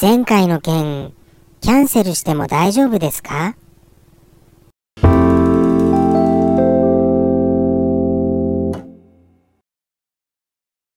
前回の件、キャンセルしても大丈夫ですか？